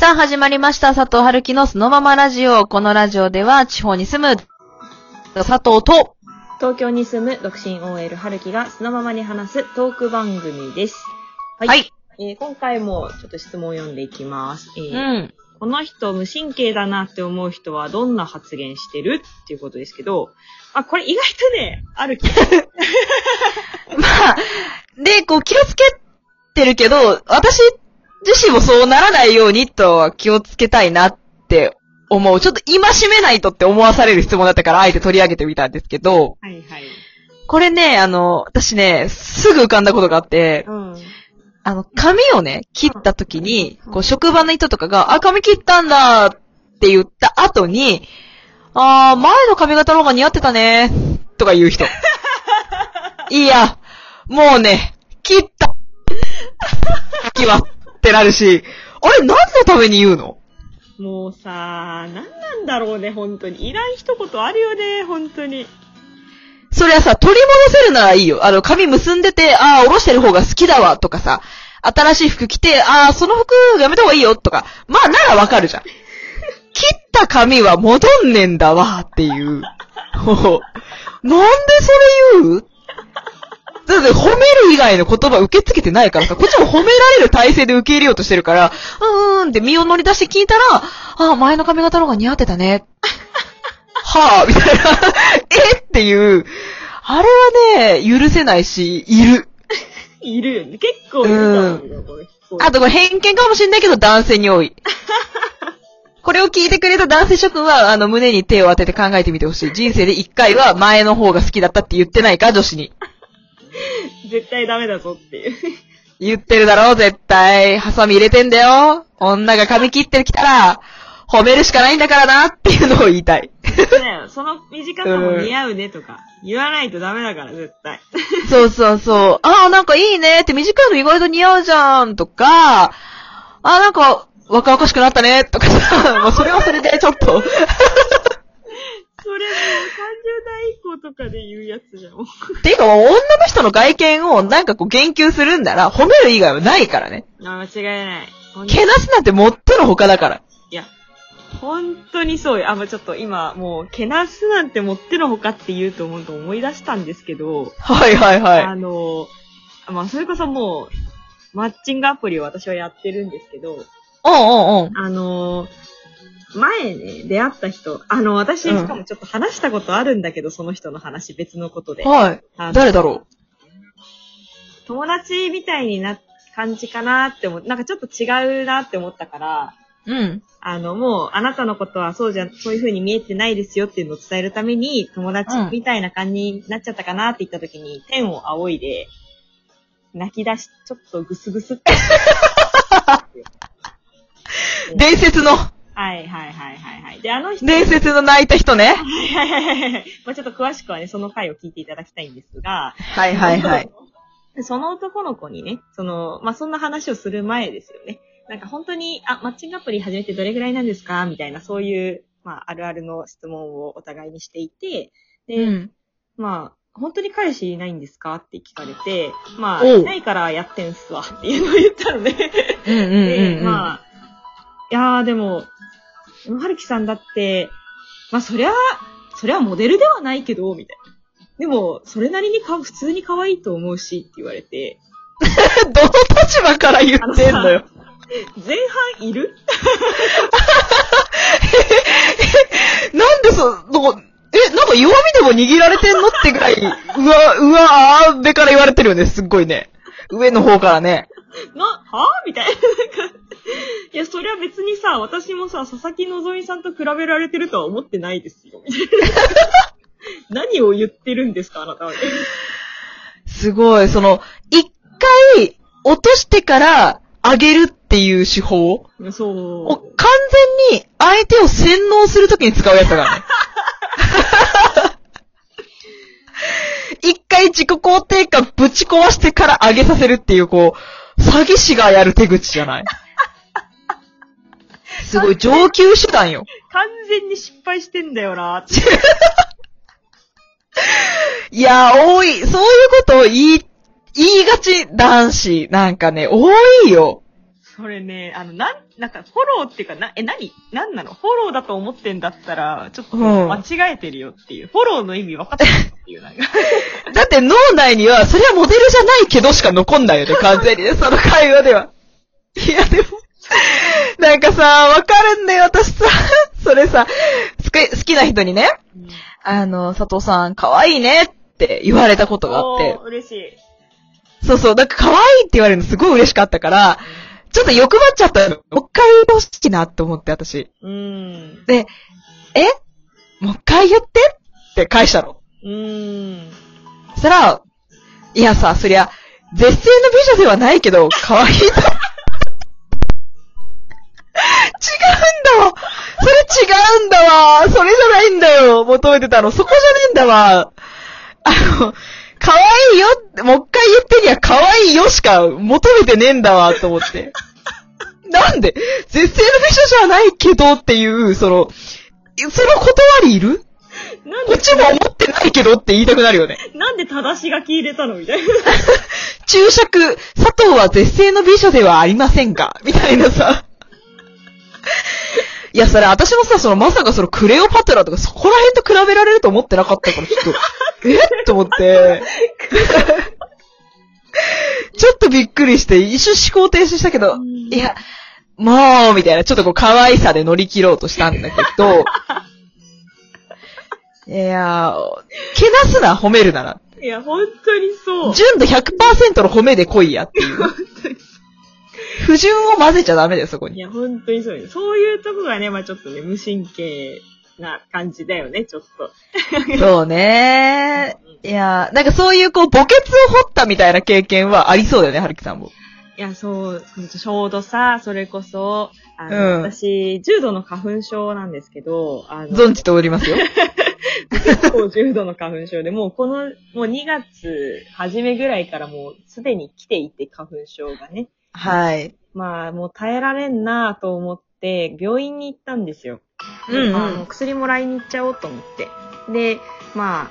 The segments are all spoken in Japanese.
さあ、始まりました。佐藤春樹のそのままラジオ。このラジオでは、地方に住む、佐藤と、東京に住む独身 OL 春樹がそのままに話すトーク番組です。はい。えー今回もちょっと質問を読んでいきます。えうーん。この人無神経だなって思う人はどんな発言してる？っていうことですけど、あ、これ意外とね、ある気が まあ、で、こう気をつけてるけど、私自身もそうならないようにとは気をつけたいなって思う。ちょっと今しめないとって思わされる質問だったから、あえて取り上げてみたんですけど、はいはい。これね、あの、私ね、すぐ浮かんだことがあって、うん。あの、髪をね、切った時に、こう、職場の人とかが、あ、髪切ったんだって言った後に、あー、前の髪型の方が似合ってたね、とか言う人。いや、もうね、切った。時は、ってなるし、あれ、何のために言うの？もうさ、なんなんだろうね、本当に。いらん一言あるよね、本当に。それはさ、取り戻せるならいいよ。あの、髪結んでて、あー、下ろしてる方が好きだわ、とかさ、新しい服着て、あー、その服やめた方がいいよ、とか。まあ、ならわかるじゃん。切った髪は戻んねんだわ、っていう なんでそれ言う？だって褒める以外の言葉受け付けてないからさ、こっちも褒められる体制で受け入れようとしてるから、うーんって身を乗り出して聞いたら、あー、前の髪型の方が似合ってたね。はぁ、みたいな。え？っていう。あれはね、許せないし、いる。いるよね。結構いるうよ、これ。あとこれ偏見かもしんないけど男性に多い。これを聞いてくれた男性諸君は、あの、胸に手を当てて考えてみてほしい。人生で一回は前の方が好きだったって言ってないか、女子に。絶対ダメだぞっていう。言ってるだろ、絶対。ハサミ入れてんだよ。女が髪切ってきたら、褒めるしかないんだからな、っていうのを言いたい。ね その短さも似合うねとか、言わないとダメだから、絶対。そうそうそう。ああ、なんかいいねって短いの意外と似合うじゃんとか、ああ、なんか若々しくなったねとかさ、もうそれはそれでちょっと。それもう30代以降とかで言うやつじゃん。ていうか女の人の外見をなんかこう言及するんだら褒める以外はないからね。あ、間違いない。ほんけなすなんてもってのほかだから。いや、本当にそうよ。あ、もうちょっと今、もう、けなすなんてもってのほかって言うと思うと思い出したんですけど、はいはいはい。あの、まあ、それこそもう、マッチングアプリを私はやってるんですけど、うんうんうん。あの、前ね、出会った人、あの、私、しうんかもちょっと話したことあるんだけど、その人の話、別のことで。はい。誰だろ友達みたいにな、感じかなって思う。なんかちょっと違うなって思ったから、ううん。あの、もう、あなたのことはそうじゃ、そういう風に見えてないですよっていうのを伝えるために、友達みたいな感じになっちゃったかなって言った時に、天を仰いで、泣き出し、ちょっとグスグスって。伝説の、はいはいはいはいはい。で、あの人、伝説の泣いた人ね。はいはいはいはい。まあちょっと詳しくはね、その回を聞いていただきたいんですが、はいはいはい。その男の子にね、その、まあ、そんな話をする前ですよね。なんか本当に、あ、マッチングアプリ始めてどれぐらいなんですか？みたいな、そういう、まあ、あるあるの質問をお互いにしていて、で、うん。まあ、本当に彼氏いないんですか？って聞かれて、まあ、いないからやってんすわっていうのを言ったので、うんうんうんで、うん。まあ、いやーでも、はるきさんだって、まあそりゃ、そりゃモデルではないけど、みたいな。でも、それなりにか普通に可愛いと思うしって言われて、どの立場から言ってんのよ。前半いる？なんでそ、どこ、え、なんか弱みでも握られてんのってぐらい、うわ、うわ、あーべから言われてるよね、すっごいね。上の方からね。な、はぁ？みたいな。なんかいや、そりゃ別にさ、私もさ、佐々木希さんと比べられてるとは思ってないですよ。何を言ってるんですか、あなたは。すごい、その、一回、落としてから、上げるっていう手法をそう。完全に相手を洗脳するときに使うやつだからね。一回自己肯定感ぶち壊してから上げさせるっていう、こう、詐欺師がやる手口じゃない？すごい上級手段よ。完全に失敗してんだよなって。いや、多い。そういうことを言い、言いがち男子。なんかね、多いよ。それね、あの、なん、なんか、フォローっていうか、な、え、何？何なの？フォローだと思ってんだったら、ちょっとうん間違えてるよっていう。フォローの意味分かってるっていう、なんか。だって脳内には、それはモデルじゃないけどしか残んないよね、完全にね、その会話では。いや、でも、なんかさ、わかるんだよ、私さ。それさ、好き、好きな人にね、あの、佐藤さん、可愛いねって言われたことがあって嬉しい。そうそう、なんか可愛いって言われるのすごい嬉しかったから、ちょっと欲張っちゃったの。もう一回言ってほしいなって思って、私。うん。で、え？もう一回言ってって返したの。うん。そしたら、いやさ、そりゃ、絶世の美女ではないけど、可愛いと。違うんだわ。それ違うんだわ。それじゃないんだよ。求めてたの。そこじゃねえんだわ。あの、可愛いよ。もう一回言ってには可愛いよしか求めてねえんだわ。と思って。なんで？絶世の美女じゃないけどっていう、その、その断りいる？こっ、ちも思ってないけどって言いたくなるよね。なんで正し書き入れたのみたいな。注釈、佐藤は絶世の美女ではありませんが、みたいなさ。いや、それ私もさ、そのまさかそのクレオパトラとかそこら辺と比べられると思ってなかったから、ちょっと、え？と思って。ちょっとびっくりして、一瞬思考停止したけど、いや、もう、みたいな、ちょっとこう可愛さで乗り切ろうとしたんだけど、いやー、けなすな、褒めるなら。いや、本当にそう。純度100%の褒めで来いやっていう。不純を混ぜちゃダメだよ、そこに。いや、本当にそうよ。そういうとこがね、まあちょっとね、無神経な感じだよね、ちょっと。そうねいやなんかそういうこう、墓穴を掘ったみたいな経験はありそうだよね、はるきさんも。いや、そう、ちょうどさ、それこそ、あの、うん私、重度の花粉症なんですけど、あの、存じておりますよ。結構重度の花粉症で、もうこの、もう2月初めぐらいからもうすでに来ていて、花粉症がね。はい。まあ、もう耐えられんなと思って、病院に行ったんですよ。うんうんあの薬もらいに行っちゃおうと思って。で、ま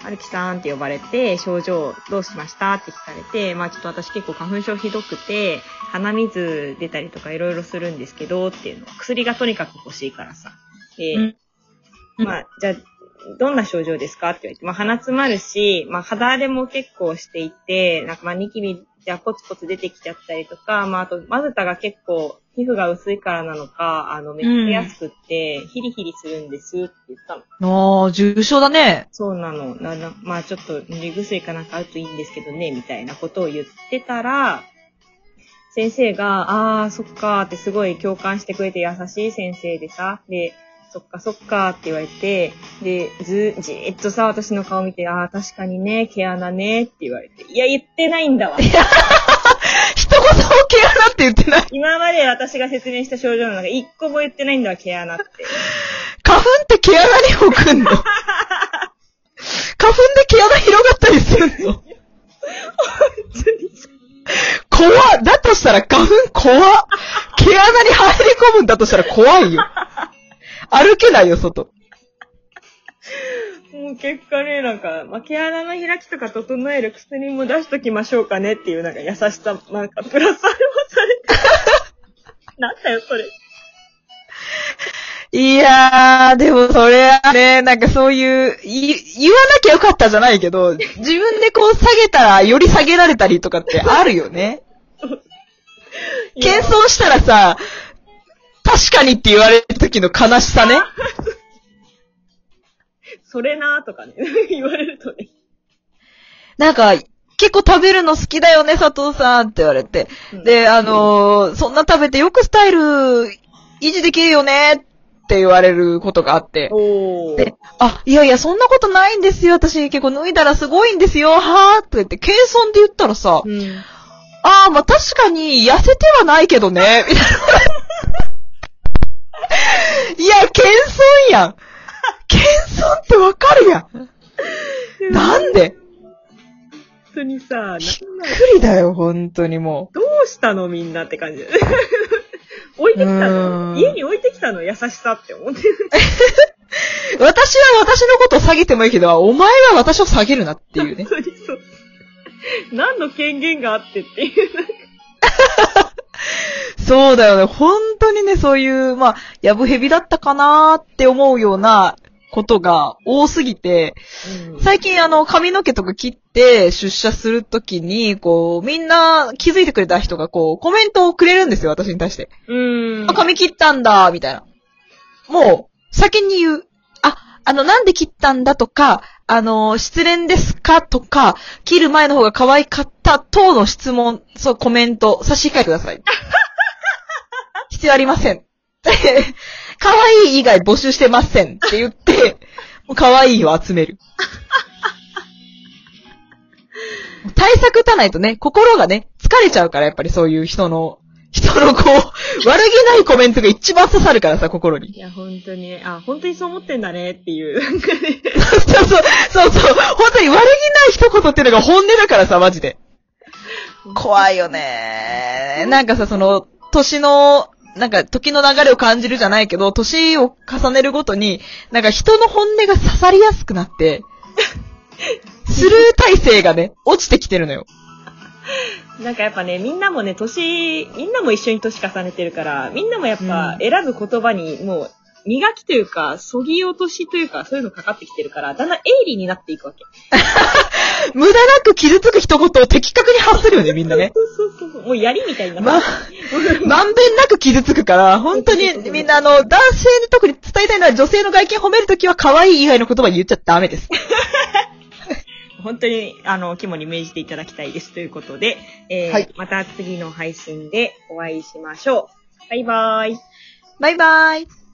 あ、はるきさんって呼ばれて、症状どうしましたって聞かれて、まあちょっと私結構花粉症ひどくて、鼻水出たりとかいろいろするんですけど、っていうの。薬がとにかく欲しいからさ。で、うんまあ、じゃあ、どんな症状ですかって言われて、まあ鼻詰まるし、まあ肌荒れも結構していて、なんかまあニキビがポツポツ出てきちゃったりとか、まああと、まずたが結構皮膚が薄いからなのか、あの、めっちゃ安くって、ヒリヒリするんですって言ったの。あー、重症だね。そうなの。ななまあちょっと塗り薬かなんかあるといいんですけどね、みたいなことを言ってたら、先生が、あー、そっかーってすごい共感してくれて優しい先生でさ、で、そっかそっかーって言われて、で、ず、じーっとさ、私の顔見て、あー、確かにね、毛穴ねって言われて、いや、言ってないんだわ。一言も毛穴って言ってない。今まで私が説明した症状の中、一個も言ってないんだわ、毛穴って。花粉って毛穴に置くんの 花粉で毛穴広がったりするの怖っだとしたら花粉怖っ毛穴に入り込むんだとしたら怖いよ。歩けないよ、外。もう結果ね、なんか、まあ、毛穴の開きとか整える薬も出しときましょうかねっていうなんか優しさ、なんかプラスアルファされて。なんだよ、それ。いやー、でもそれはね、なんかそういう、い言わなきゃよかったじゃないけど、自分でこう下げたらより下げられたりとかってあるよね。謙遜したらさ、確かにって言われる時の悲しさね。それなーとかね、言われるとね。なんか、結構食べるの好きだよね、佐藤さんって言われて。で、あのーそんな食べてよくスタイル維持できるよねって言われることがあって。で、あ、いやいや、そんなことないんですよ。私結構脱いだらすごいんですよ。はーって言って、謙遜で言ったらさ、うん。あー、まあ、確かに痩せてはないけどね、みたいな。いや、謙遜やん。謙遜ってわかるやん。なんで？本当にさ、びっくりだよ、本当にもどうしたのみんなって感じ。置いてきたうのん家に置いてきたの？優しさって思ってる。う。私は私のことを下げてもいいけど、お前は私を下げるなっていうね。本当にそう。何の権限があってっていう。そうだよね。本ね、そういう、まあ、やぶへびだったかなーって思うようなことが多すぎて、うん最近あの、髪の毛とか切って出社するときに、こう、みんな気づいてくれた人がこう、コメントをくれるんですよ、私に対して。うんあ、。髪切ったんだ、みたいな。もう、先に言う。あ、あの、なんで切ったんだとか、あの、失恋ですかとか、切る前の方が可愛かった等の質問、そう、コメント、差し控えてください。必要ありません。可愛い以外募集してませんって言って、もう可愛いを集める。対策打たないとね、心がね、疲れちゃうから、やっぱりそういう人の、人のこう、悪気ないコメントが一番刺さるからさ、心に。いや、本当にね、あ、本当にそう思ってんだねっていう。なんかねそうそう、そうそう、本当に悪気ない一言っていうのが本音だからさ、マジで。怖いよね。なんかさ、その、年の、なんか、時の流れを感じるじゃないけど、年を重ねるごとに、なんか人の本音が刺さりやすくなって、スルー体制がね、落ちてきてるのよ。なんかやっぱね、みんなもね、年、みんなも一緒に年重ねてるから、みんなもやっぱうん選ぶ言葉にもう、磨きというか、そぎ落としというか、そういうのかかってきてるから、だんだん鋭利になっていくわけ。無駄なく傷つく一言を的確に発するよね、みんなね。そうそうそう。もう槍みたいになま、まんべんなく傷つくから、本当にみんなあの、男性に特に伝えたいのは女性の外見褒めるときは可愛い以外の言葉言っちゃダメです。本当に、あの、肝に銘じていただきたいです。ということで、えーはいまた次の配信でお会いしましょう。バイバーイ。バイバイ。